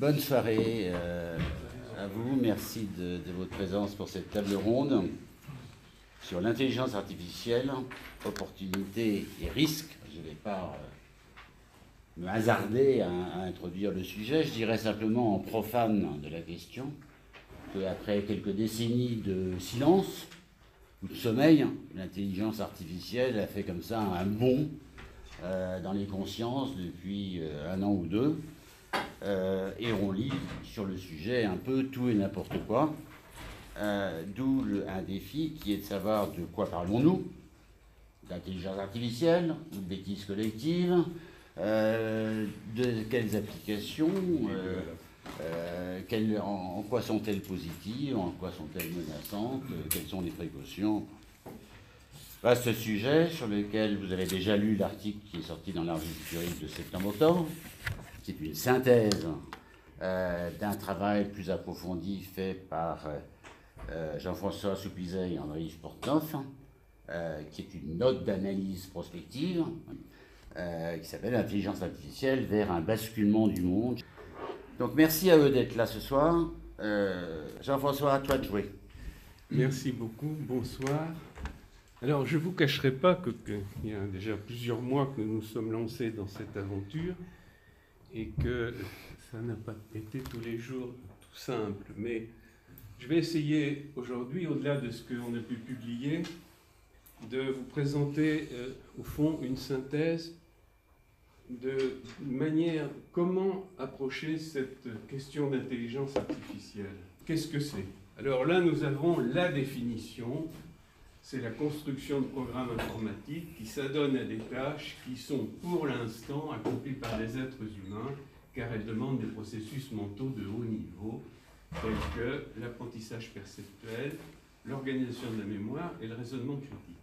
Bonne soirée euh, à vous. Merci de, votre présence pour cette table ronde sur l'intelligence artificielle, opportunités et risques. Je ne vais pas euh, me hasarder à, introduire le sujet. Je dirais simplement en profane de la question qu'après quelques décennies de silence ou de sommeil, l'intelligence artificielle a fait comme ça un bond euh, dans les consciences depuis un an ou deux. Euh, et on lit sur le sujet un peu tout et n'importe quoi. D'où un défi qui est de savoir de quoi parlons-nous D'intelligence artificielle ou de bêtises collectives De quelles applications quelles, en, en, quoi sont-elles positives En quoi sont-elles menaçantes Quelles sont les précautions Vaste sujet sur lequel vous avez déjà lu l'article qui est sorti dans la revue de septembre-octobre. C'est une synthèse euh, d'un travail plus approfondi fait par euh, Jean-François Soupizet et André-Yves Portneuf, euh, qui est une note d'analyse prospective euh, qui s'appelle Intelligence artificielle vers un basculement du monde. Donc merci à eux d'être là ce soir. Euh, Jean-François, à toi de jouer. Merci beaucoup. Bonsoir. Alors, je ne vous cacherai pas qu'il y a déjà plusieurs mois que nous sommes lancés dans cette aventure et que ça n'a pas été tous les jours tout simple. Mais je vais essayer aujourd'hui, au-delà de ce qu'on a pu publier, de vous présenter euh, au fond une synthèse de manière comment approcher cette question d'intelligence artificielle. Qu'est-ce que c'est? Alors là, nous avons la définition c'est la construction de programmes informatiques qui s'adonnent à des tâches qui sont pour l'instant accomplies par les êtres humains, car elles demandent des processus mentaux de haut niveau, tels que l'apprentissage perceptuel, l'organisation de la mémoire et le raisonnement critique.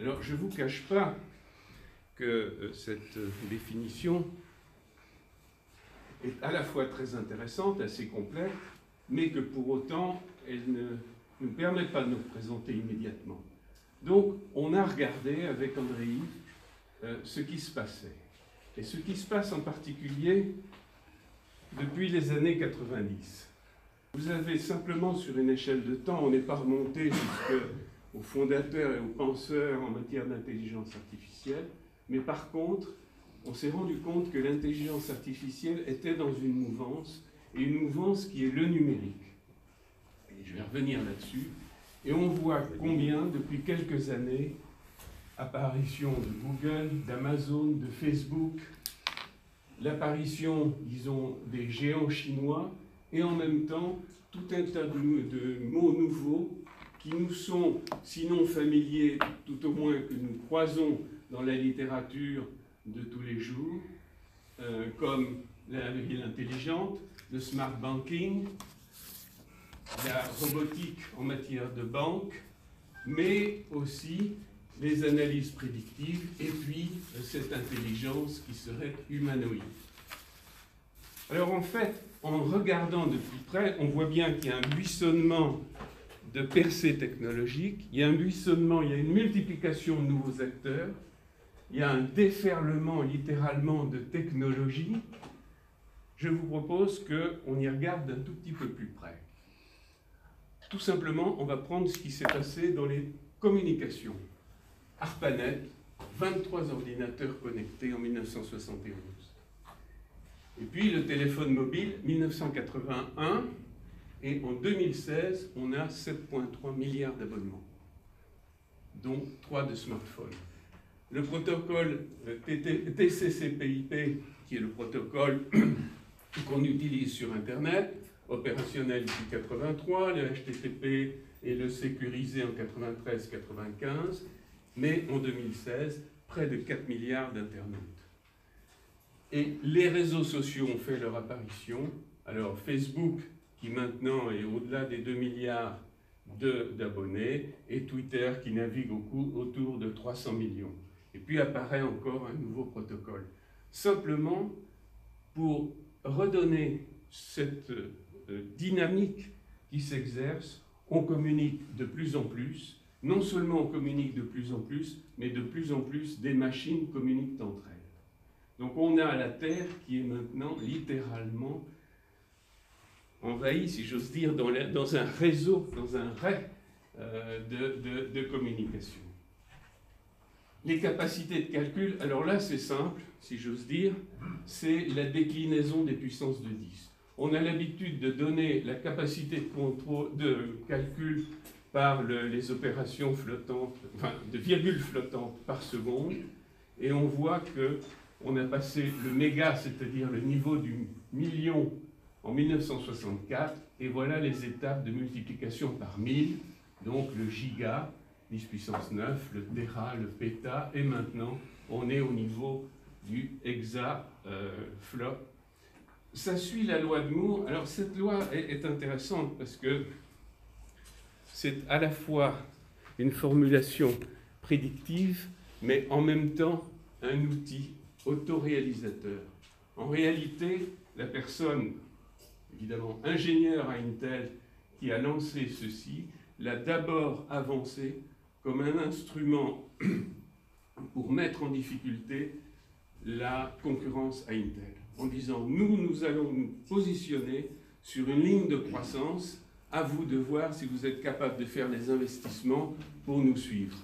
Alors, je ne vous cache pas que euh, cette définition est à la fois très intéressante, assez complète, mais que pour autant, elle ne ne permet pas de nous présenter immédiatement. Donc, on a regardé avec André euh, ce qui se passait. Et ce qui se passe en particulier depuis les années 90. Vous avez simplement sur une échelle de temps, on n'est pas remonté jusqu'aux fondateurs et aux penseurs en matière d'intelligence artificielle, mais par contre, on s'est rendu compte que l'intelligence artificielle était dans une mouvance, et une mouvance qui est le numérique je vais revenir là-dessus, et on voit combien, depuis quelques années, apparition de Google, d'Amazon, de Facebook, l'apparition, disons, des géants chinois, et en même temps, tout un tas de, de, mots nouveaux qui nous sont, sinon familiers, tout au moins que nous croisons dans la littérature de tous les jours, euh, comme la ville intelligente, le smart banking, la robotique en matière de banque, mais aussi les analyses prédictives et puis cette intelligence qui serait humanoïde. Alors en fait, en regardant de plus près, on voit bien qu'il y a un buissonnement de percées technologiques, il y a un buissonnement, il y a une multiplication de nouveaux acteurs, il y a un déferlement littéralement de technologies. Je vous propose qu'on y regarde d'un tout petit peu plus près. Tout simplement, on va prendre ce qui s'est passé dans les communications. ARPANET, 23 ordinateurs connectés en 1971. Et puis le téléphone mobile, 1981. Et en 2016, on a 7,3 milliards d'abonnements, dont 3 de smartphones. Le protocole TCC/PIP, qui est le protocole qu'on utilise sur Internet, opérationnel depuis 83, le HTTP et le sécurisé en 93-95, mais en 2016, près de 4 milliards d'internautes. Et les réseaux sociaux ont fait leur apparition. Alors Facebook, qui maintenant est au-delà des 2 milliards d'abonnés, et Twitter, qui navigue autour de 300 millions. Et puis apparaît encore un nouveau protocole. Simplement pour redonner cette dynamique qui s'exerce, on communique de plus en plus. Non seulement on communique de plus en plus, mais de plus en plus des machines communiquent entre elles. Donc on a la Terre qui est maintenant littéralement envahie, si j'ose dire, dans, un réseau, dans un ray euh, de, de, communication. Les capacités de calcul, alors là c'est simple, si j'ose dire, c'est la déclinaison des puissances de 10. On a l'habitude de donner la capacité de, calcul par les opérations flottantes, enfin, de virgules flottantes par seconde, et on voit que on a passé le méga, c'est-à-dire le niveau du million en 1964, et voilà les étapes de multiplication par 1000, donc le giga, 10 puissance 9, le téra, le péta, et maintenant on est au niveau du hexa euh. Ça suit la loi de Moore. Alors cette loi est intéressante parce que c'est à la fois une formulation prédictive, mais en même temps un outil autoréalisateur. En réalité, la personne, évidemment ingénieure à Intel, qui a lancé ceci, l'a d'abord avancé comme un instrument pour mettre en difficulté la concurrence à Intel, en disant nous, nous allons nous positionner sur une ligne de croissance à vous de voir si vous êtes capable de faire les investissements pour nous suivre.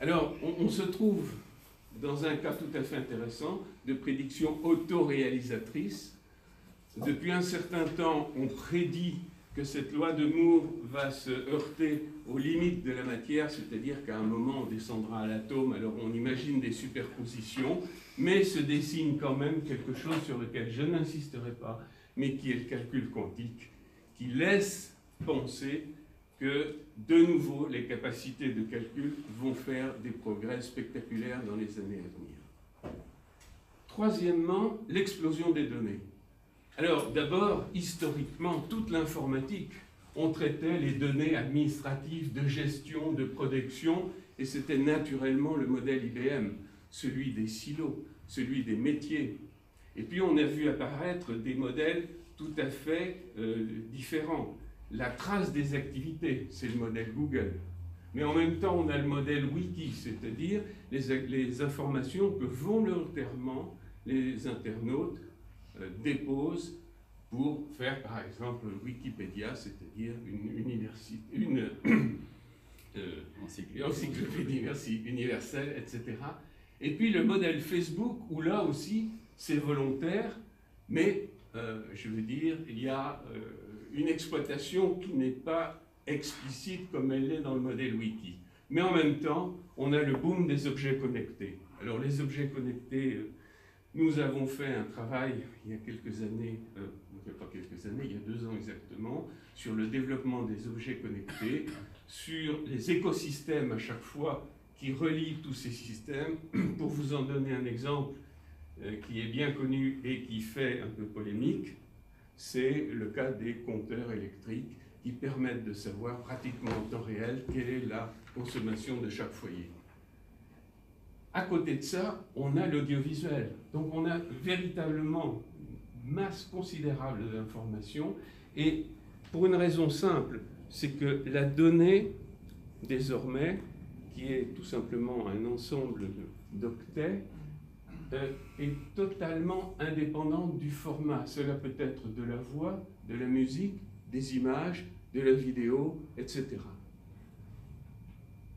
Alors, on, se trouve dans un cas tout à fait intéressant de prédiction autoréalisatrice. Depuis un certain temps, on prédit que cette loi de Moore va se heurter aux limites de la matière, c'est-à-dire qu'à un moment on descendra à l'atome, alors on imagine des superpositions, mais se dessine quand même quelque chose sur lequel je n'insisterai pas, mais qui est le calcul quantique qui laisse penser que, de nouveau, les capacités de calcul vont faire des progrès spectaculaires dans les années à venir. Troisièmement, l'explosion des données. Alors, d'abord, historiquement, toute l'informatique, on traitait les données administratives de gestion, de production, et c'était naturellement le modèle IBM, celui des silos, celui des métiers. Et puis on a vu apparaître des modèles tout à fait euh, différent. La trace des activités, c'est le modèle Google. Mais en même temps, on a le modèle Wiki, c'est-à-dire les, les, informations que volontairement les internautes euh, déposent pour faire, par exemple, Wikipédia, c'est-à-dire une, université, une euh, encyclopédie universelle, etc. Et puis le modèle Facebook, où là aussi, c'est volontaire, mais euh, je veux dire, il y a euh, une exploitation qui n'est pas explicite comme elle l'est dans le modèle wiki. Mais en même temps, on a le boom des objets connectés. Alors les objets connectés, euh, nous avons fait un travail il y a quelques années, euh, pas quelques années, il y a deux ans exactement, sur le développement des objets connectés, sur les écosystèmes à chaque fois qui relient tous ces systèmes. Pour vous en donner un exemple, euh, qui est bien connu et qui fait un peu polémique, c'est le cas des compteurs électriques qui permettent de savoir pratiquement en temps réel quelle est la consommation de chaque foyer. À côté de ça, on a l'audiovisuel. Donc on a véritablement une masse considérable d'informations et pour une raison simple, c'est que la donnée, désormais, qui est tout simplement un ensemble d'octets, euh, est totalement indépendante du format. Cela peut être de la voix, de la musique, des images, de la vidéo, etc.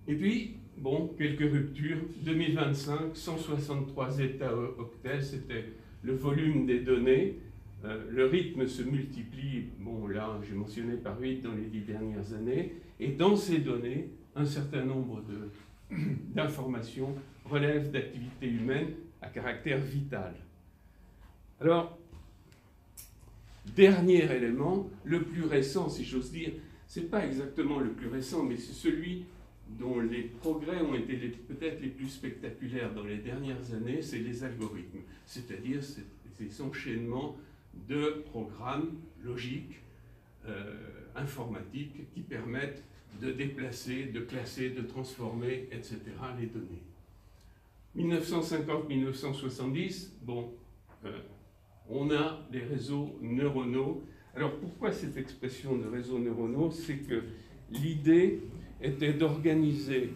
Et puis, bon, quelques ruptures. 2025, 163 états octets, c'était le volume des données. Euh, le rythme se multiplie, bon là j'ai mentionné par 8 dans les dix dernières années, et dans ces données, un certain nombre d'informations relèvent d'activités humaines à caractère vital. Alors, dernier élément, le plus récent, si j'ose dire, c'est pas exactement le plus récent, mais c'est celui dont les progrès ont été peut-être les plus spectaculaires dans les dernières années, c'est les algorithmes, c'est-à-dire ces enchaînements de programmes logiques, euh, informatiques, qui permettent de déplacer, de classer, de transformer, etc., les données. 1950-1970, bon, euh, on a des réseaux neuronaux. Alors pourquoi cette expression de réseaux neuronaux? C'est que l'idée était d'organiser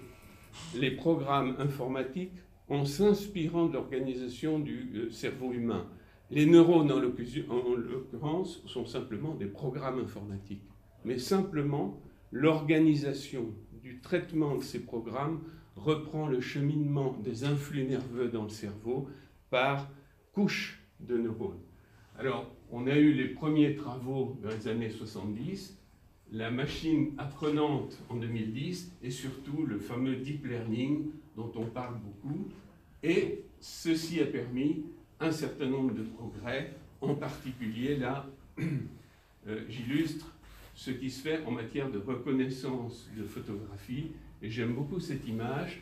les programmes informatiques en s'inspirant de l'organisation du euh, cerveau humain. Les neurones, en l'occurrence, sont simplement des programmes informatiques. Mais simplement, l'organisation du traitement de ces programmes reprend le cheminement des influx nerveux dans le cerveau par couches de neurones. Alors, on a eu les premiers travaux dans les années 70, la machine apprenante en 2010 et surtout le fameux deep learning dont on parle beaucoup. Et ceci a permis un certain nombre de progrès, en particulier là, euh, j'illustre ce qui se fait en matière de reconnaissance de photographie. Et j'aime beaucoup cette image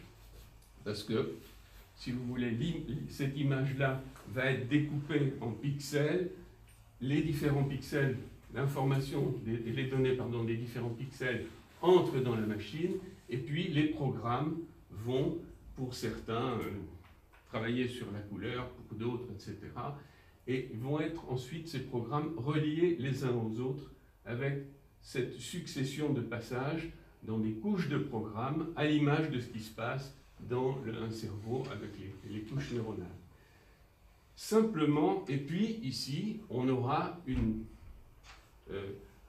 parce que, si vous voulez, cette image-là va être découpée en pixels. Les différents pixels, l'information, les données pardon, des différents pixels entrent dans la machine et puis les programmes vont, pour certains, euh, travailler sur la couleur, pour d'autres, etc. Et vont être ensuite ces programmes reliés les uns aux autres avec cette succession de passages dans des couches de programmes à l'image de ce qui se passe dans un cerveau avec les, couches neuronales. Simplement, et puis ici, on aura euh,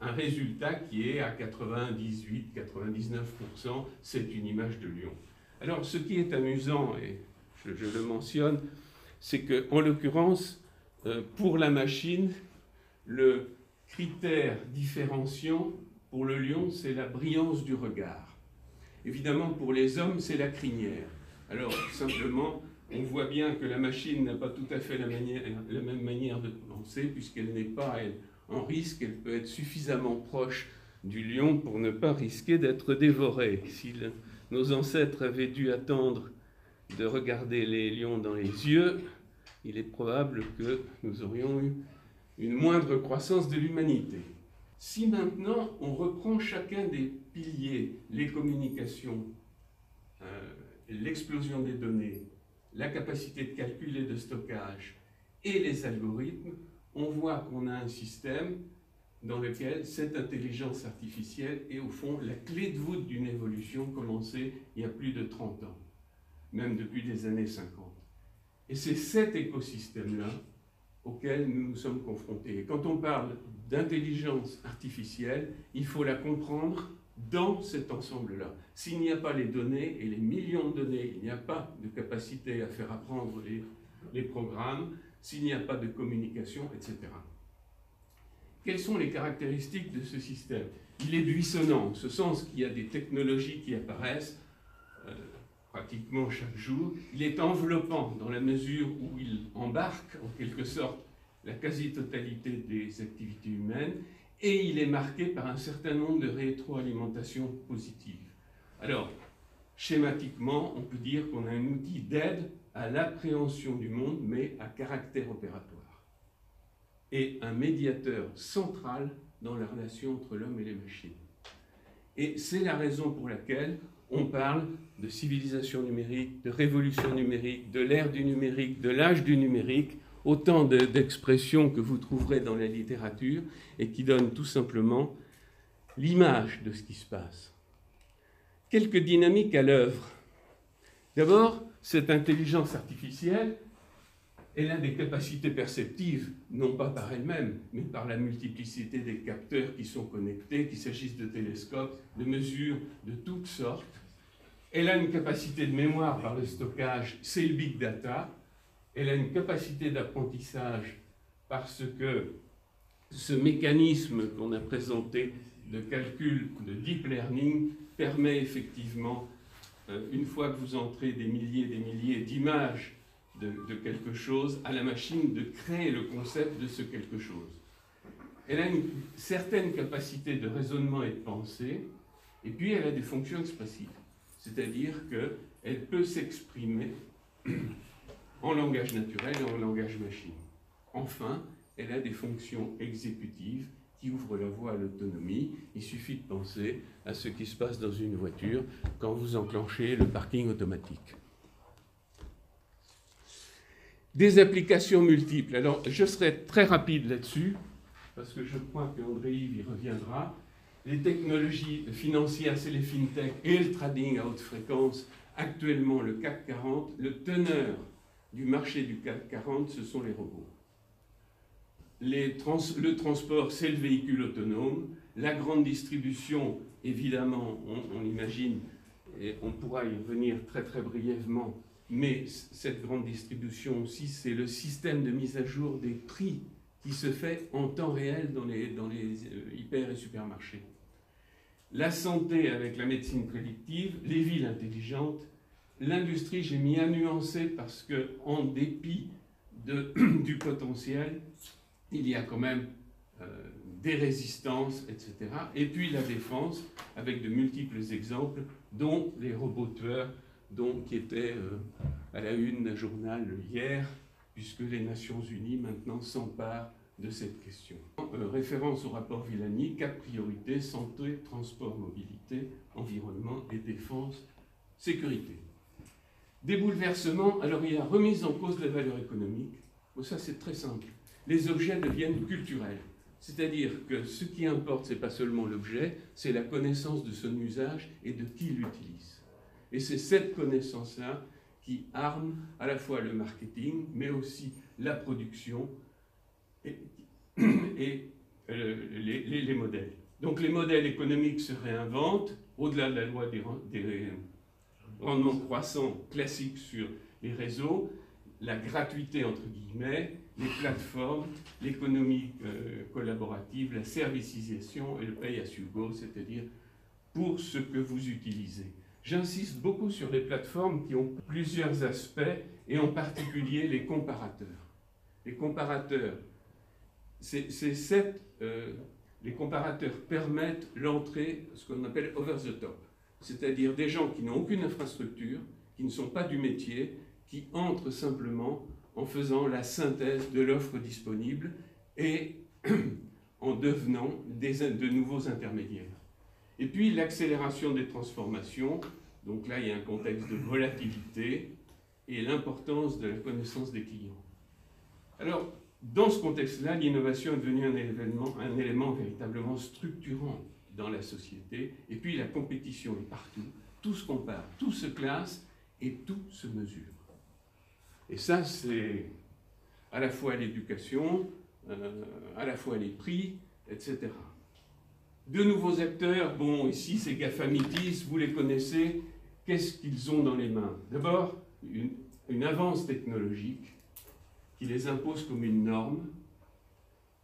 un résultat qui est à 98-99%, c'est une image de lion. Alors, ce qui est amusant, et je, le mentionne, c'est qu'en l'occurrence, euh, pour la machine, le critère différenciant pour le lion, c'est la brillance du regard. Évidemment, pour les hommes, c'est la crinière. Alors, simplement, on voit bien que la machine n'a pas tout à fait la, même manière de penser, puisqu'elle n'est pas en risque, elle peut être suffisamment proche du lion pour ne pas risquer d'être dévorée. Si nos ancêtres avaient dû attendre de regarder les lions dans les yeux, il est probable que nous aurions eu une moindre croissance de l'humanité. Si maintenant on reprend chacun des piliers, les communications, euh, l'explosion des données, la capacité de calcul et de stockage et les algorithmes, on voit qu'on a un système dans lequel cette intelligence artificielle est au fond la clé de voûte d'une évolution commencée il y a plus de 30 ans, même depuis les années 50. Et c'est cet écosystème-là auquel nous nous sommes confrontés. Et quand on parle d'intelligence artificielle, il faut la comprendre dans cet ensemble-là. S'il n'y a pas les données et les millions de données, il n'y a pas de capacité à faire apprendre les, les programmes, s'il n'y a pas de communication, etc. Quelles sont les caractéristiques de ce système? Il est buissonnant, en ce sens qu'il y a des technologies qui apparaissent euh, pratiquement chaque jour. Il est enveloppant dans la mesure où il embarque en quelque sorte la quasi-totalité des activités humaines et il est marqué par un certain nombre de rétroalimentations positives. Alors, schématiquement, on peut dire qu'on a un outil d'aide à l'appréhension du monde, mais à caractère opératoire, et un médiateur central dans la relation entre l'homme et les machines. Et c'est la raison pour laquelle on parle de civilisation numérique, de révolution numérique, de l'ère du numérique, de l'âge du numérique, autant d'expressions que vous trouverez dans la littérature et qui donnent tout simplement l'image de ce qui se passe. Quelques dynamiques à l'œuvre. D'abord, cette intelligence artificielle, elle a des capacités perceptives, non pas par elle-même, mais par la multiplicité des capteurs qui sont connectés, qu'il s'agisse de télescopes, de mesures de toutes sortes. Elle a une capacité de mémoire par le stockage, c'est le big data, elle a une capacité d'apprentissage parce que ce mécanisme qu'on a présenté de calcul de deep learning permet effectivement, euh, une fois que vous entrez des milliers et des milliers d'images de, quelque chose, à la machine de créer le concept de ce quelque chose. Elle a une certaine capacité de raisonnement et de pensée, et puis elle a des fonctions expressives. C'est-à-dire qu'elle peut s'exprimer en langage naturel et en langage machine. Enfin, elle a des fonctions exécutives qui ouvrent la voie à l'autonomie. Il suffit de penser à ce qui se passe dans une voiture quand vous enclenchez le parking automatique. Des applications multiples. Alors, je serai très rapide là-dessus, parce que je crois qu'André Yves y reviendra. Les technologies financières, c'est les fintech et le trading à haute fréquence Actuellement, le CAC 40, le teneur du marché du CAC 40, ce sont les robots. le transport, c'est le véhicule autonome. La grande distribution, évidemment, on, on imagine, et on pourra y revenir très très brièvement, mais cette grande distribution aussi, c'est le système de mise à jour des prix qui se fait en temps réel dans les, dans euh, hyper et supermarchés. La santé avec la médecine prédictive, les villes intelligentes, l'industrie, j'ai mis à nuancer parce que, en dépit du potentiel, il y a quand même euh, des résistances, etc. Et puis la défense, avec de multiples exemples, dont les robots tueurs donc, qui était euh, à la une d'un journal hier, puisque les Nations Unies maintenant s'emparent de cette question. Euh, référence au rapport Villani, quatre priorités, santé, transport, mobilité, environnement et défense, sécurité. Des bouleversements, alors il y a remise en cause de la valeur économique. Bon, ça c'est très simple. Les objets deviennent culturels. C'est-à-dire que ce qui importe, ce n'est pas seulement l'objet, c'est la connaissance de son usage et de qui l'utilise. Et c'est cette connaissance-là qui arme à la fois le marketing, mais aussi la production et, euh, les, modèles. Donc les modèles économiques se réinventent, au-delà de la loi des, rendements croissants classiques sur les réseaux, la gratuité entre guillemets, les plateformes, l'économie euh, collaborative, la servicisation et le pay as you go, c'est-à-dire pour ce que vous utilisez. J'insiste beaucoup sur les plateformes qui ont plusieurs aspects, et en particulier les comparateurs. Les comparateurs, c'est euh, les comparateurs permettent l'entrée, ce qu'on appelle over the top, c'est-à-dire des gens qui n'ont aucune infrastructure, qui ne sont pas du métier, qui entrent simplement en faisant la synthèse de l'offre disponible et en devenant de nouveaux intermédiaires. Et puis l'accélération des transformations. Donc là, il y a un contexte de volatilité et l'importance de la connaissance des clients. Alors, dans ce contexte-là, l'innovation est devenue un élément, un élément véritablement structurant dans la société. Et puis la compétition est partout. Tout se compare, tout se classe et tout se mesure. Et ça, c'est à la fois l'éducation, euh, à la fois les prix, etc. De nouveaux acteurs, bon, ici c'est Gafamitis, vous les connaissez, qu'est-ce qu'ils ont dans les mains? D'abord, une, avance technologique qui les impose comme une norme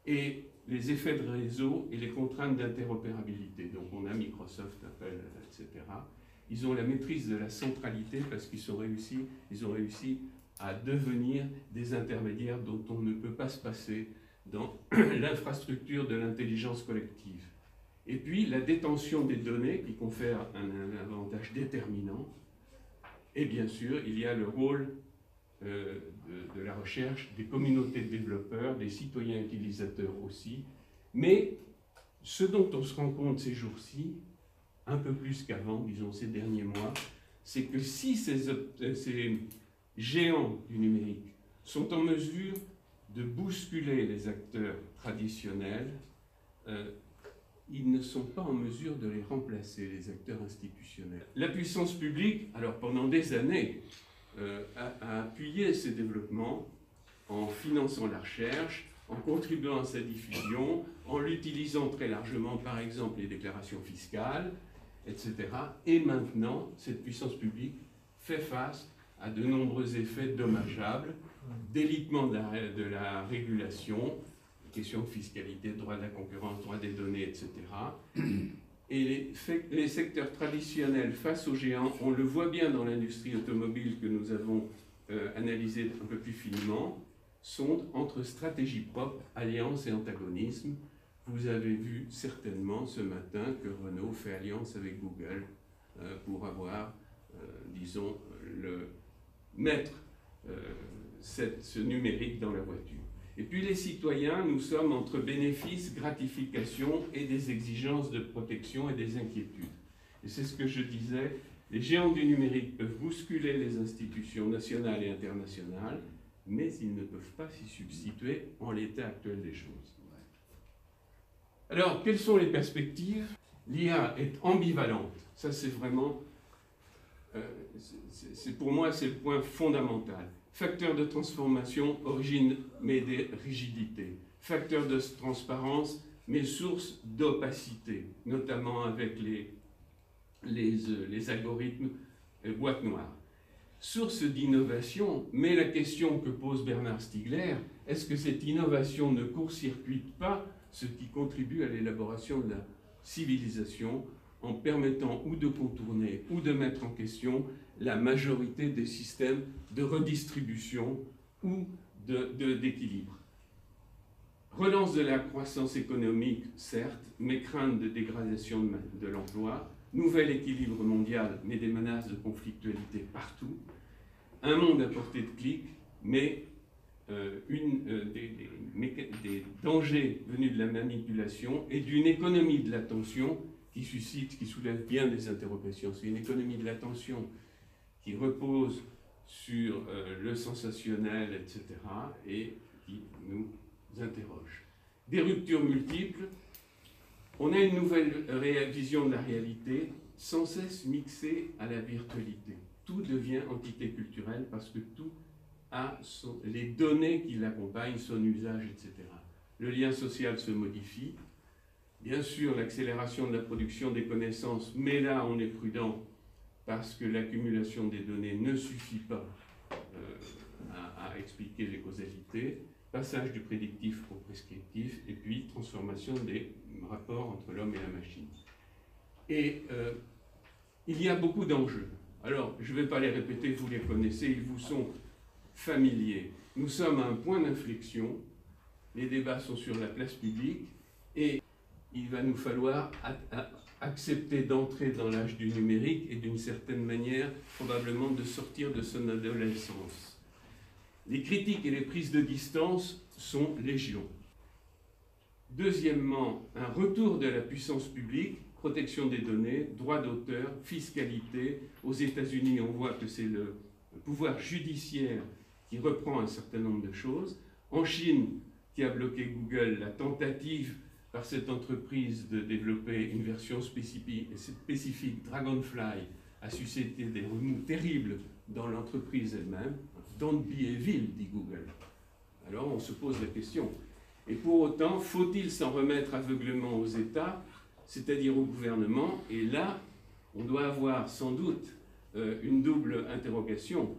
et les effets de réseau et les contraintes d'interopérabilité. Donc on a Microsoft, Apple, etc. Ils ont la maîtrise de la centralité parce qu'ils ont réussi, ils ont réussi à devenir des intermédiaires dont on ne peut pas se passer dans l'infrastructure de l'intelligence collective. Et puis la détention des données qui confère un, avantage déterminant. Et bien sûr, il y a le rôle euh, de, la recherche des communautés de développeurs, des citoyens utilisateurs aussi. Mais ce dont on se rend compte ces jours-ci, un peu plus qu'avant, disons ces derniers mois, c'est que si ces, ces géants du numérique sont en mesure de bousculer les acteurs traditionnels, euh, ils ne sont pas en mesure de les remplacer, les acteurs institutionnels. La puissance publique, alors pendant des années, euh, a, appuyé ces développements en finançant la recherche, en contribuant à sa diffusion, en l'utilisant très largement, par exemple, les déclarations fiscales, etc. Et maintenant, cette puissance publique fait face à de nombreux effets dommageables, délitement de la, de la régulation, questions de fiscalité, droit de la concurrence, droit des données, etc. Et les, secteurs traditionnels face aux géants, on le voit bien dans l'industrie automobile que nous avons euh, analysé un peu plus finement, sont entre stratégie propre, alliance et antagonisme. Vous avez vu certainement ce matin que Renault fait alliance avec Google euh, pour avoir, euh, disons, le mettre cette, ce numérique dans la voiture. Et puis les citoyens, nous sommes entre bénéfices, gratification et des exigences de protection et des inquiétudes. Et c'est ce que je disais, les géants du numérique peuvent bousculer les institutions nationales et internationales, mais ils ne peuvent pas s'y substituer en l'état actuel des choses. Alors, quelles sont les perspectives? L'IA est ambivalente. Ça, c'est vraiment c'est pour moi c'est le point fondamental. Facteur de transformation, origine mais des rigidités. Facteur de transparence, mais source d'opacité, notamment avec les, les, les algorithmes boîte noire. Source d'innovation, mais la question que pose Bernard Stiegler, est-ce que cette innovation ne court-circuite pas ce qui contribue à l'élaboration de la civilisation en permettant ou de contourner ou de mettre en question la majorité des systèmes de redistribution ou d'équilibre. De, Relance de la croissance économique, certes, mais crainte de dégradation de, l'emploi, nouvel équilibre mondial, mais des menaces de conflictualité partout, un monde à portée de clic, mais euh, une, euh, des, des, dangers venus de la manipulation et d'une économie de l'attention qui suscite, qui soulève bien des interrogations. C'est une économie de l'attention qui repose sur euh, le sensationnel, etc., et qui nous interroge. Des ruptures multiples, on a une nouvelle vision de la réalité, sans cesse mixée à la virtualité. Tout devient entité culturelle parce que tout a les données qui l'accompagnent, son usage, etc. Le lien social se modifie. Bien sûr, l'accélération de la production des connaissances, mais là, on est prudent parce que l'accumulation des données ne suffit pas euh, à, expliquer les causalités, passage du prédictif au prescriptif, et puis transformation des rapports entre l'homme et la machine. Et euh, il y a beaucoup d'enjeux. Alors, je ne vais pas les répéter, vous les connaissez, ils vous sont familiers. Nous sommes à un point d'inflexion, les débats sont sur la place publique, il va nous falloir accepter d'entrer dans l'âge du numérique et d'une certaine manière probablement de sortir de son adolescence. Les critiques et les prises de distance sont légion. Deuxièmement, un retour de la puissance publique, protection des données, droit d'auteur, fiscalité. Aux États-Unis, on voit que c'est le pouvoir judiciaire qui reprend un certain nombre de choses. En Chine, qui a bloqué Google, la tentative par cette entreprise de développer une version spécifique, Dragonfly a suscité des remous terribles dans l'entreprise elle-même. Don't be evil, dit Google. Alors on se pose la question. Et pour autant, faut-il s'en remettre aveuglement aux États, c'est-à-dire au gouvernement? Et là, on doit avoir sans doute euh, une double interrogation,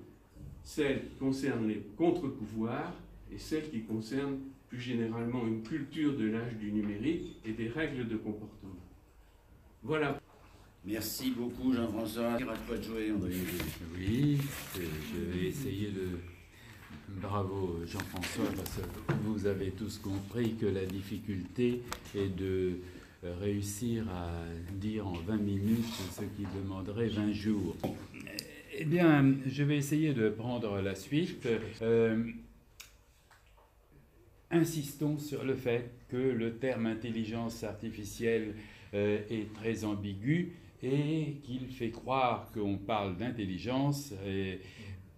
celle qui concerne les contre-pouvoirs et celle qui concerne plus généralement une culture de l'âge du numérique et des règles de comportement. Voilà. Merci beaucoup Jean-François. de jouer, André. Oui, je vais essayer de... Bravo Jean-François, parce que vous avez tous compris que la difficulté est de réussir à dire en 20 minutes ce qui demanderait 20 jours. Eh bien, je vais essayer de prendre la suite. Euh, insistons sur le fait que le terme intelligence artificielle euh, est très ambigu et qu'il fait croire qu'on parle d'intelligence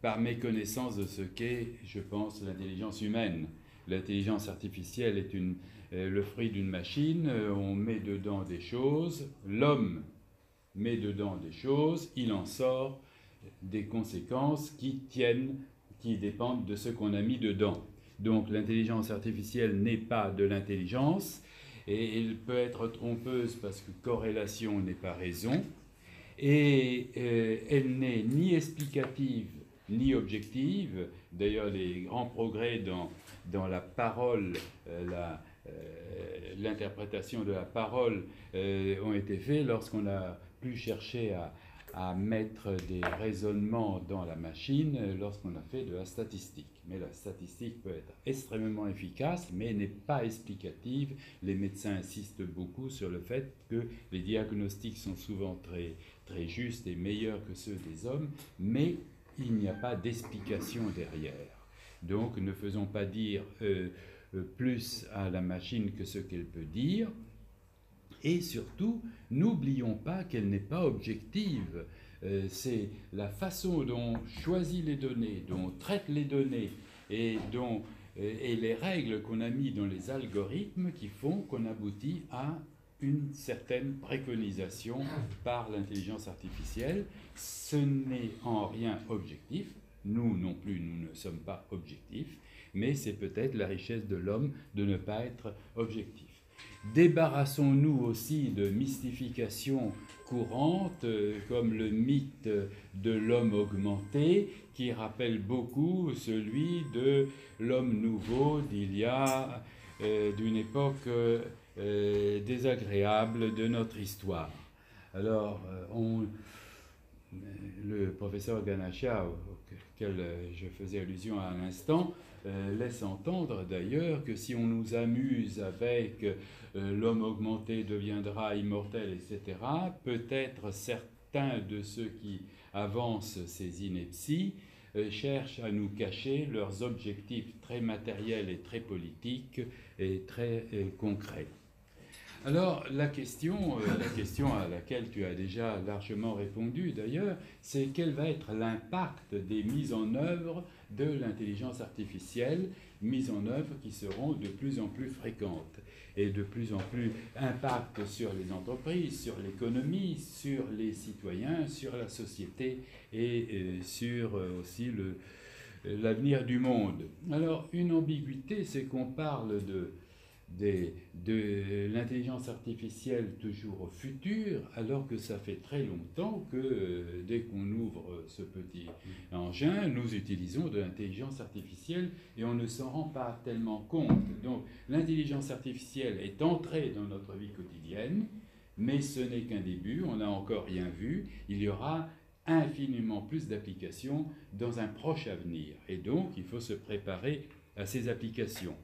par méconnaissance de ce qu'est, je pense, l'intelligence humaine. L'intelligence artificielle est une, euh, le fruit d'une machine, euh, on met dedans des choses, l'homme met dedans des choses, il en sort des conséquences qui tiennent, qui dépendent de ce qu'on a mis dedans. Donc l'intelligence artificielle n'est pas de l'intelligence et elle peut être trompeuse parce que corrélation n'est pas raison et euh, elle n'est ni explicative ni objective. D'ailleurs, les grands progrès dans, dans la parole, euh, euh, l'interprétation de la parole ont été faits lorsqu'on a pu chercher à, à mettre des raisonnements dans la machine lorsqu'on a fait de la statistique. Mais la statistique peut être extrêmement efficace, mais n'est pas explicative. Les médecins insistent beaucoup sur le fait que les diagnostics sont souvent très, très justes et meilleurs que ceux des hommes, mais il n'y a pas d'explication derrière. Donc ne faisons pas dire euh, euh, plus à la machine que ce qu'elle peut dire, et surtout, n'oublions pas qu'elle n'est pas objective. Euh, c'est la façon dont on choisit les données, dont on traite les données et, dont, euh, et les règles qu'on a mis dans les algorithmes qui font qu'on aboutit à une certaine préconisation par l'intelligence artificielle. Ce n'est en rien objectif. Nous non plus, nous ne sommes pas objectifs, mais c'est peut-être la richesse de l'homme de ne pas être objectif. Débarrassons-nous aussi de mystifications courantes euh, comme le mythe de l'homme augmenté qui rappelle beaucoup celui de l'homme nouveau d'il y a euh, d'une époque euh, désagréable de notre histoire. Alors, on, le professeur Ganachia, auquel je faisais allusion à l'instant, euh, laisse entendre d'ailleurs que si on nous amuse avec euh, l'homme augmenté deviendra immortel, etc., peut-être certains de ceux qui avancent ces inepties euh, cherchent à nous cacher leurs objectifs très matériels et très politiques et très concrets. Alors la question, la question à laquelle tu as déjà largement répondu d'ailleurs, c'est quel va être l'impact des mises en œuvre de l'intelligence artificielle mises en œuvre qui seront de plus en plus fréquentes et de plus en plus impact sur les entreprises, sur l'économie, sur les citoyens, sur la société et euh, sur euh, aussi l'avenir du monde. Alors une ambiguïté, c'est qu'on parle de de l'intelligence artificielle toujours au futur, alors que ça fait très longtemps que euh, dès qu'on ouvre ce petit engin, nous utilisons de l'intelligence artificielle et on ne s'en rend pas tellement compte. Donc l'intelligence artificielle est entrée dans notre vie quotidienne, mais ce n'est qu'un début, on n'a encore rien vu, il y aura infiniment plus d'applications dans un proche avenir. Et donc il faut se préparer à ces applications.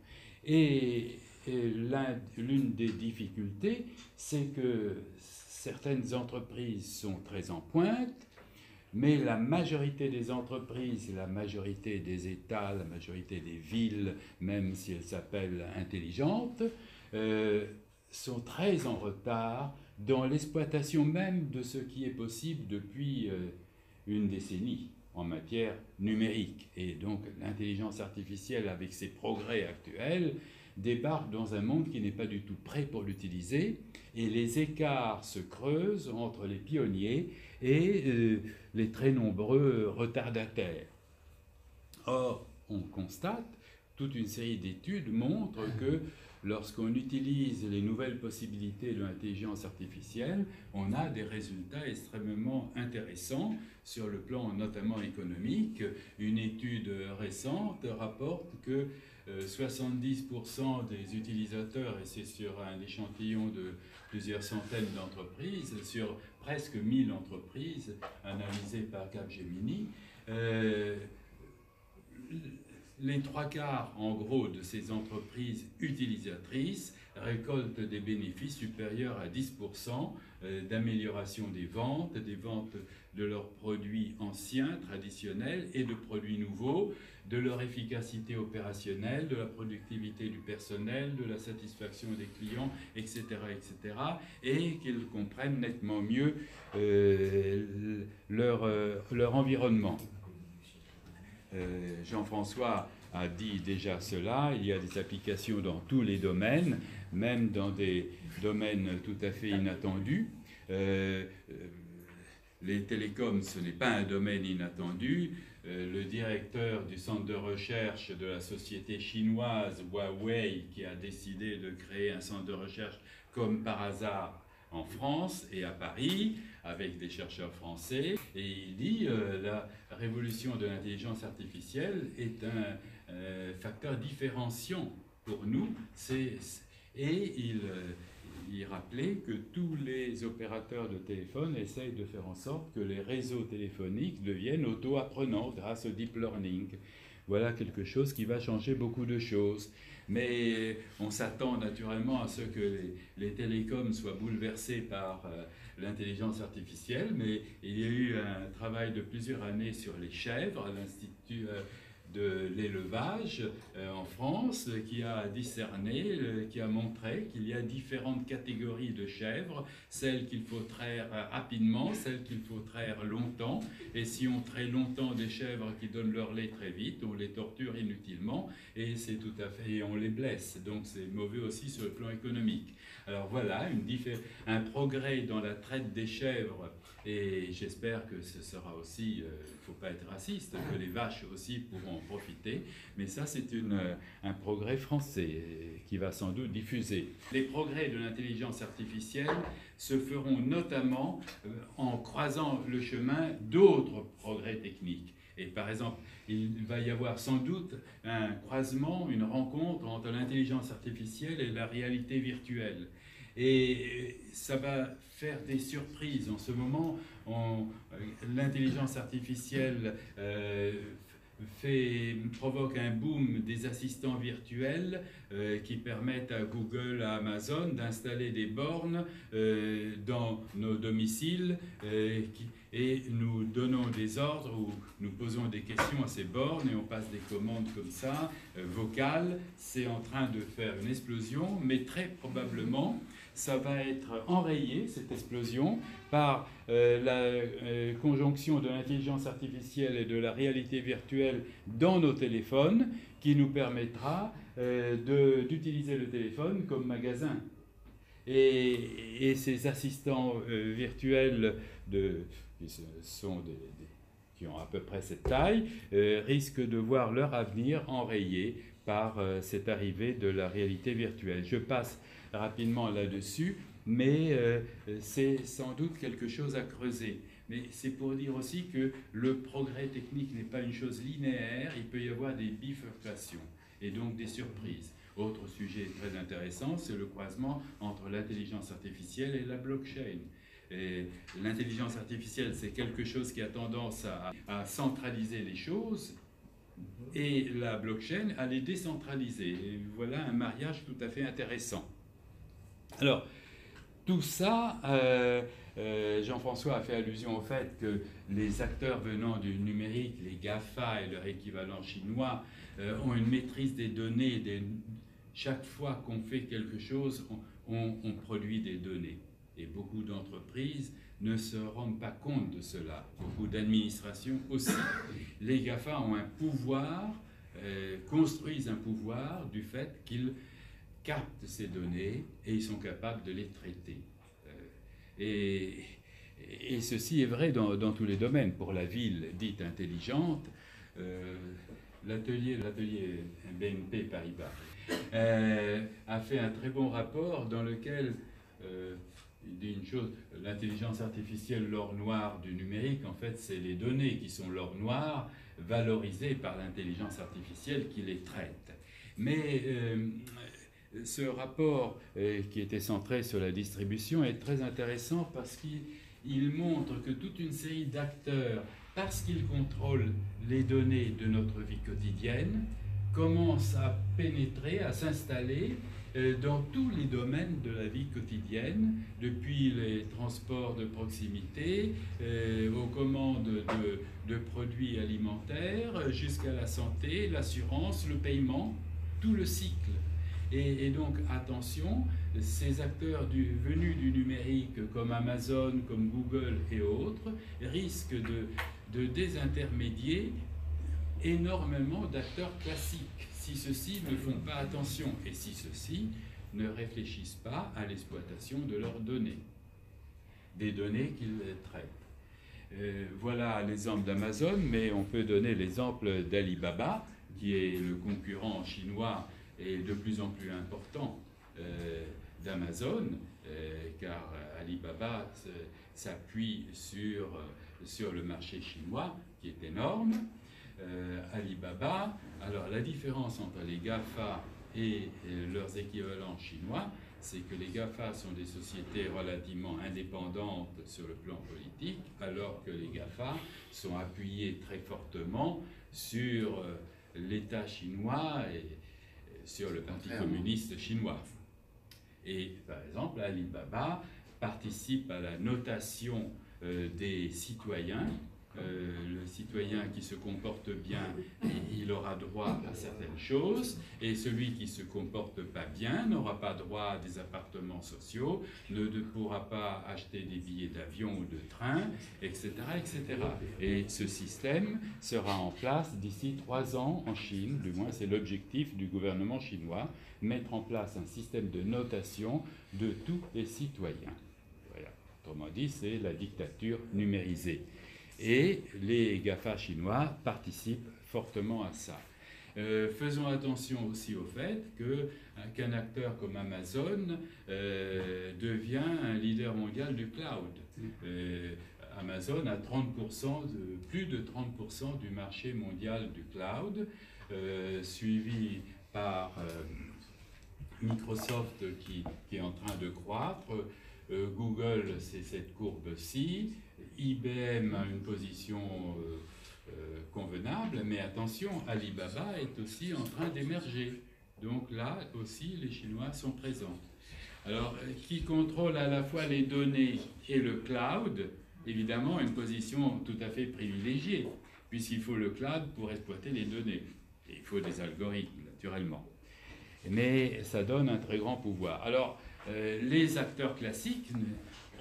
Et l'une des difficultés, c'est que certaines entreprises sont très en pointe, mais la majorité des entreprises, la majorité des États, la majorité des villes, même si elles s'appellent intelligentes, euh, sont très en retard dans l'exploitation même de ce qui est possible depuis euh, une décennie en matière numérique. Et donc l'intelligence artificielle, avec ses progrès actuels, débarque dans un monde qui n'est pas du tout prêt pour l'utiliser, et les écarts se creusent entre les pionniers et euh, les très nombreux retardataires. Or, on constate, toute une série d'études montrent que lorsqu'on utilise les nouvelles possibilités de l'intelligence artificielle, on a des résultats extrêmement intéressants sur le plan notamment économique. Une étude récente rapporte que 70% euh, des utilisateurs, et c'est sur un échantillon de plusieurs centaines d'entreprises, sur presque 1000 entreprises analysées par Capgemini, euh, les trois quarts, en gros, de ces entreprises utilisatrices récoltent des bénéfices supérieurs à 10% euh, d'amélioration des ventes, des ventes de leurs produits anciens, traditionnels, et de produits nouveaux, de leur efficacité opérationnelle, de la productivité du personnel, de la satisfaction des clients, etc., etc., et qu'ils comprennent nettement mieux euh, leur, euh, leur environnement. Euh, Jean-François a dit déjà cela, il y a des applications dans tous les domaines, même dans des domaines tout à fait inattendus. les télécoms, ce n'est pas un domaine inattendu. Euh, le directeur du centre de recherche de la société chinoise Huawei qui a décidé de créer un centre de recherche comme par hasard en France et à Paris avec des chercheurs français. Et il dit euh, la révolution de l'intelligence artificielle est un euh, facteur différenciant pour nous. Et il il rappelait que tous les opérateurs de téléphone essayent de faire en sorte que les réseaux téléphoniques deviennent auto-apprenants grâce au deep learning. Voilà quelque chose qui va changer beaucoup de choses. Mais on s'attend naturellement à ce que les, télécoms soient bouleversés par euh, l'intelligence artificielle, mais il y a eu un travail de plusieurs années sur les chèvres, l'Institut euh, de l'élevage euh, en France qui a discerné, euh, qui a montré qu'il y a différentes catégories de chèvres, celles qu'il faut traire rapidement, celles qu'il faut traire longtemps. Et si on traite longtemps des chèvres qui donnent leur lait très vite, on les torture inutilement et c'est tout à fait et on les blesse. Donc c'est mauvais aussi sur le plan économique. Alors voilà, un progrès dans la traite des chèvres et j'espère que ce sera aussi, il euh, ne faut pas être raciste, que les vaches aussi pourront en profiter. Mais ça, c'est euh, un progrès français qui va sans doute diffuser. Les progrès de l'intelligence artificielle se feront notamment euh, en croisant le chemin d'autres progrès techniques. Et par exemple, il va y avoir sans doute un croisement, une rencontre entre l'intelligence artificielle et la réalité virtuelle. Et ça va faire des surprises. En ce moment, l'intelligence artificielle euh, fait, provoque un boom des assistants virtuels euh, qui permettent à Google, à Amazon d'installer des bornes euh, dans nos domiciles et nous donnons des ordres ou nous posons des questions à ces bornes et on passe des commandes comme ça, vocales. C'est en train de faire une explosion, mais très probablement, ça va être enrayé, cette explosion, par euh, la euh, conjonction de l'intelligence artificielle et de la réalité virtuelle dans nos téléphones, qui nous permettra euh, d'utiliser le téléphone comme magasin. Et, ces assistants virtuels de, qui, sont des, qui ont à peu près cette taille risquent de voir leur avenir enrayé par cette arrivée de la réalité virtuelle. Je passe rapidement là-dessus, mais euh, c'est sans doute quelque chose à creuser. Mais c'est pour dire aussi que le progrès technique n'est pas une chose linéaire, il peut y avoir des bifurcations et donc des surprises. Autre sujet très intéressant, c'est le croisement entre l'intelligence artificielle et la blockchain. L'intelligence artificielle, c'est quelque chose qui a tendance à, centraliser les choses et la blockchain à les décentraliser. Voilà un mariage tout à fait intéressant. Alors, tout ça, euh, euh, Jean-François a fait allusion au fait que les acteurs venant du numérique, les GAFA et leur équivalent chinois, euh, ont une maîtrise des données. chaque fois qu'on fait quelque chose, on, on, produit des données. Et beaucoup d'entreprises ne se rendent pas compte de cela. Beaucoup d'administrations aussi. Les GAFA ont un pouvoir, construisent un pouvoir du fait qu'ils captent ces données et ils sont capables de les traiter. Euh, et, ceci est vrai dans, tous les domaines. Pour la ville dite intelligente, euh, l'atelier BNP Paribas euh, a fait un très bon rapport dans lequel il dit une chose, l'intelligence artificielle, l'or noir du numérique, en fait, c'est les données qui sont l'or noir, valorisées par l'intelligence artificielle qui les traite. Mais ce rapport euh, qui était centré sur la distribution est très intéressant parce qu'il montre que toute une série d'acteurs, parce qu'ils contrôlent les données de notre vie quotidienne, commencent à pénétrer, à s'installer euh, dans tous les domaines de la vie quotidienne, depuis les transports de proximité euh, aux commandes de, de produits alimentaires, jusqu'à la santé, l'assurance, le paiement, tout le cycle. Et, donc, attention, ces acteurs venus du numérique comme Amazon, comme Google et autres risquent de, de désintermédier énormément d'acteurs classiques si ceux-ci ne font pas attention et si ceux-ci ne réfléchissent pas à l'exploitation de leurs données, des données qu'ils traitent. Euh, voilà l'exemple d'Amazon, mais on peut donner l'exemple d'Alibaba, qui est le concurrent chinois et de plus en plus important euh, d'Amazon, euh, car Alibaba s'appuie sur, sur le marché chinois qui est énorme. Euh, Alibaba, alors la différence entre les GAFA et leurs équivalents chinois, c'est que les GAFA sont des sociétés relativement indépendantes sur le plan politique, alors que les GAFA sont appuyés très fortement sur l'État chinois et, sur le Parti communiste chinois. Et par exemple, Alibaba participe à la notation euh, des citoyens le citoyen qui se comporte bien, il aura droit à certaines choses, et celui qui se comporte pas bien n'aura pas droit à des appartements sociaux, ne, pourra pas acheter des billets d'avion ou de train, etc., etc. Et ce système sera en place d'ici trois ans en Chine, du moins c'est l'objectif du gouvernement chinois, mettre en place un système de notation de tous les citoyens. Voilà. Autrement dit, c'est la dictature numérisée. Et les GAFA chinois participent fortement à ça. Euh, faisons attention aussi au fait euh, qu'un acteur comme Amazon euh, devient un leader mondial du cloud. Amazon a 30% de, plus de 30% du marché mondial du cloud, suivi par Microsoft qui, est en train de croître. Google, c'est cette courbe-ci. IBM a une position euh, euh, convenable, mais attention, Alibaba est aussi en train d'émerger. Donc là aussi, les Chinois sont présents. Alors, euh, qui contrôle à la fois les données et le cloud, évidemment, une position tout à fait privilégiée, puisqu'il faut le cloud pour exploiter les données. Il faut des algorithmes, naturellement. Mais ça donne un très grand pouvoir. Alors, les acteurs classiques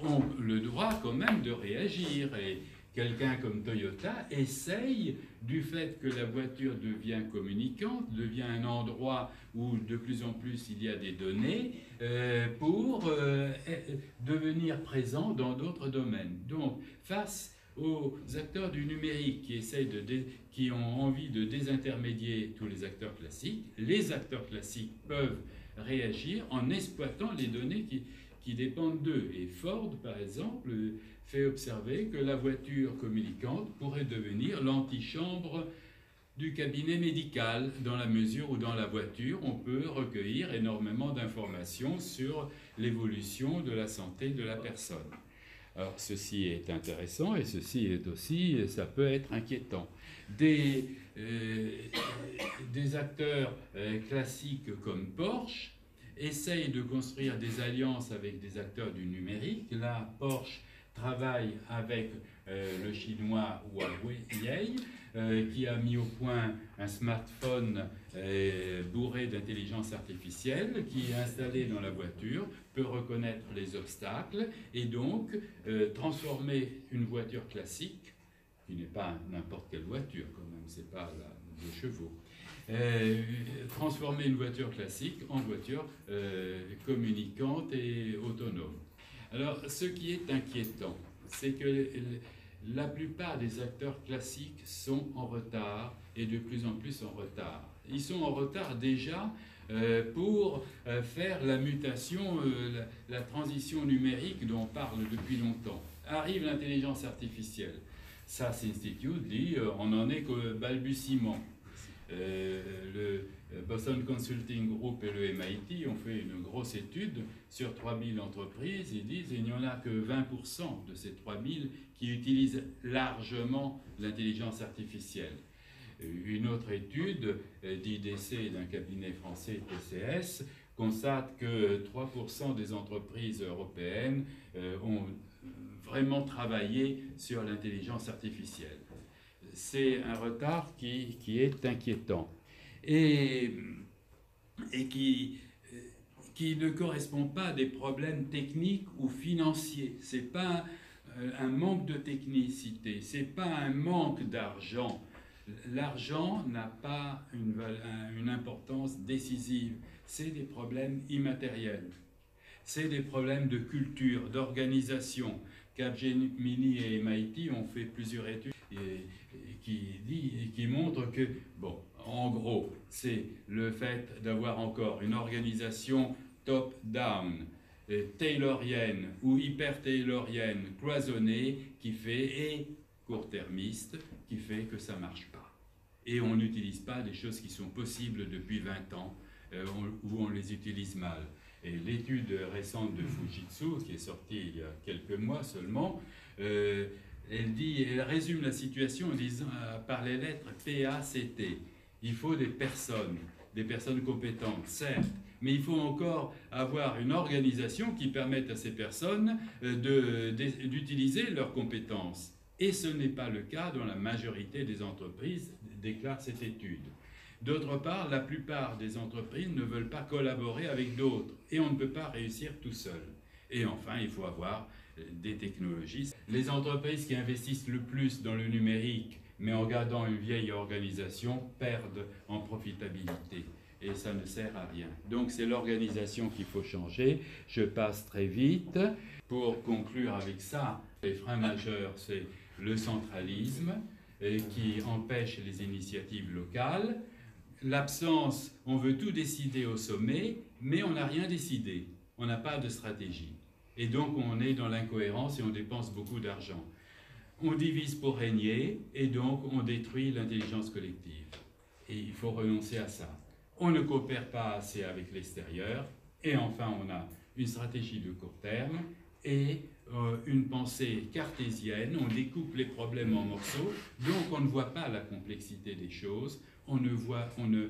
ont le droit quand même de réagir. Et quelqu'un comme Toyota essaye, du fait que la voiture devient communicante, devient un endroit où de plus en plus il y a des données, euh, pour euh, devenir présent dans d'autres domaines. Donc, face aux acteurs du numérique qui essayent de qui ont envie de désintermédier tous les acteurs classiques, les acteurs classiques peuvent réagir en exploitant les données qui, qui dépendent d'eux. Et Ford, par exemple, fait observer que la voiture communicante pourrait devenir l'antichambre du cabinet médical, dans la mesure où dans la voiture, on peut recueillir énormément d'informations sur l'évolution de la santé de la personne. Alors ceci est intéressant et ceci est aussi, ça peut être inquiétant. Des, euh, des acteurs euh, classiques comme Porsche essaye de construire des alliances avec des acteurs du numérique. Là, Porsche travaille avec euh, le chinois Huawei, euh, qui a mis au point un smartphone euh, bourré d'intelligence artificielle, qui est installé dans la voiture, peut reconnaître les obstacles et donc transformer une voiture classique, qui n'est pas n'importe quelle voiture quand même, c'est pas la, de chevaux, transformer une voiture classique en voiture euh, communicante et autonome. Alors, ce qui est inquiétant, c'est que la plupart des acteurs classiques sont en retard et de plus en plus en retard. Ils sont en retard déjà euh, pour faire la mutation, la, la, transition numérique dont on parle depuis longtemps. Arrive l'intelligence artificielle. SAS Institute dit on en est qu'au balbutiement. Euh, le Boston Consulting Group et le MIT ont fait une grosse étude sur 3000 entreprises. Ils disent qu'il n'y en a que 20% de ces 3000 qui utilisent largement l'intelligence artificielle. Euh, une autre étude euh, d'IDC d'un cabinet français TCS constate que 3% des entreprises européennes ont vraiment travaillé sur l'intelligence artificielle c'est un retard qui, qui, est inquiétant et, et qui, qui ne correspond pas à des problèmes techniques ou financiers. Ce n'est pas un manque de technicité, ce n'est pas un manque d'argent. L'argent n'a pas une, une importance décisive, c'est des problèmes immatériels. C'est des problèmes de culture, d'organisation. Capgemini et MIT ont fait plusieurs études qui, dit, qui montre que, bon, en gros, c'est le fait d'avoir encore une organisation top-down, euh, taylorienne ou hyper-taylorienne, cloisonnée, qui fait, et court-termiste, qui fait que ça ne marche pas. Et on n'utilise pas des choses qui sont possibles depuis 20 ans, euh, ou on les utilise mal. Et l'étude récente de Fujitsu, qui est sortie il y a quelques mois seulement, euh, elle dit, elle résume la situation en disant euh, par les lettres P-A-C-T. Il faut des personnes, des personnes compétentes, certes, mais il faut encore avoir une organisation qui permette à ces personnes euh, d'utiliser leurs compétences. Et ce n'est pas le cas dans la majorité des entreprises, déclare cette étude. D'autre part, la plupart des entreprises ne veulent pas collaborer avec d'autres et on ne peut pas réussir tout seul. Et enfin, il faut avoir des technologies. Les entreprises qui investissent le plus dans le numérique, mais en gardant une vieille organisation, perdent en profitabilité. Et ça ne sert à rien. Donc c'est l'organisation qu'il faut changer. Je passe très vite. Pour conclure avec ça, les freins majeurs, c'est le centralisme qui empêche les initiatives locales, l'absence, on veut tout décider au sommet, mais on n'a rien décidé, on n'a pas de stratégie. Et donc on est dans l'incohérence et on dépense beaucoup d'argent. On divise pour régner et donc on détruit l'intelligence collective. Et il faut renoncer à ça. On ne coopère pas assez avec l'extérieur. Et enfin, on a une stratégie de court terme et euh, une pensée cartésienne, on découpe les problèmes en morceaux, donc on ne voit pas la complexité des choses, on ne voit, on ne,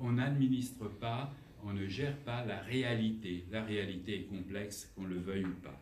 on n'administre pas, on ne gère pas la réalité. La réalité est complexe, qu'on le veuille ou pas.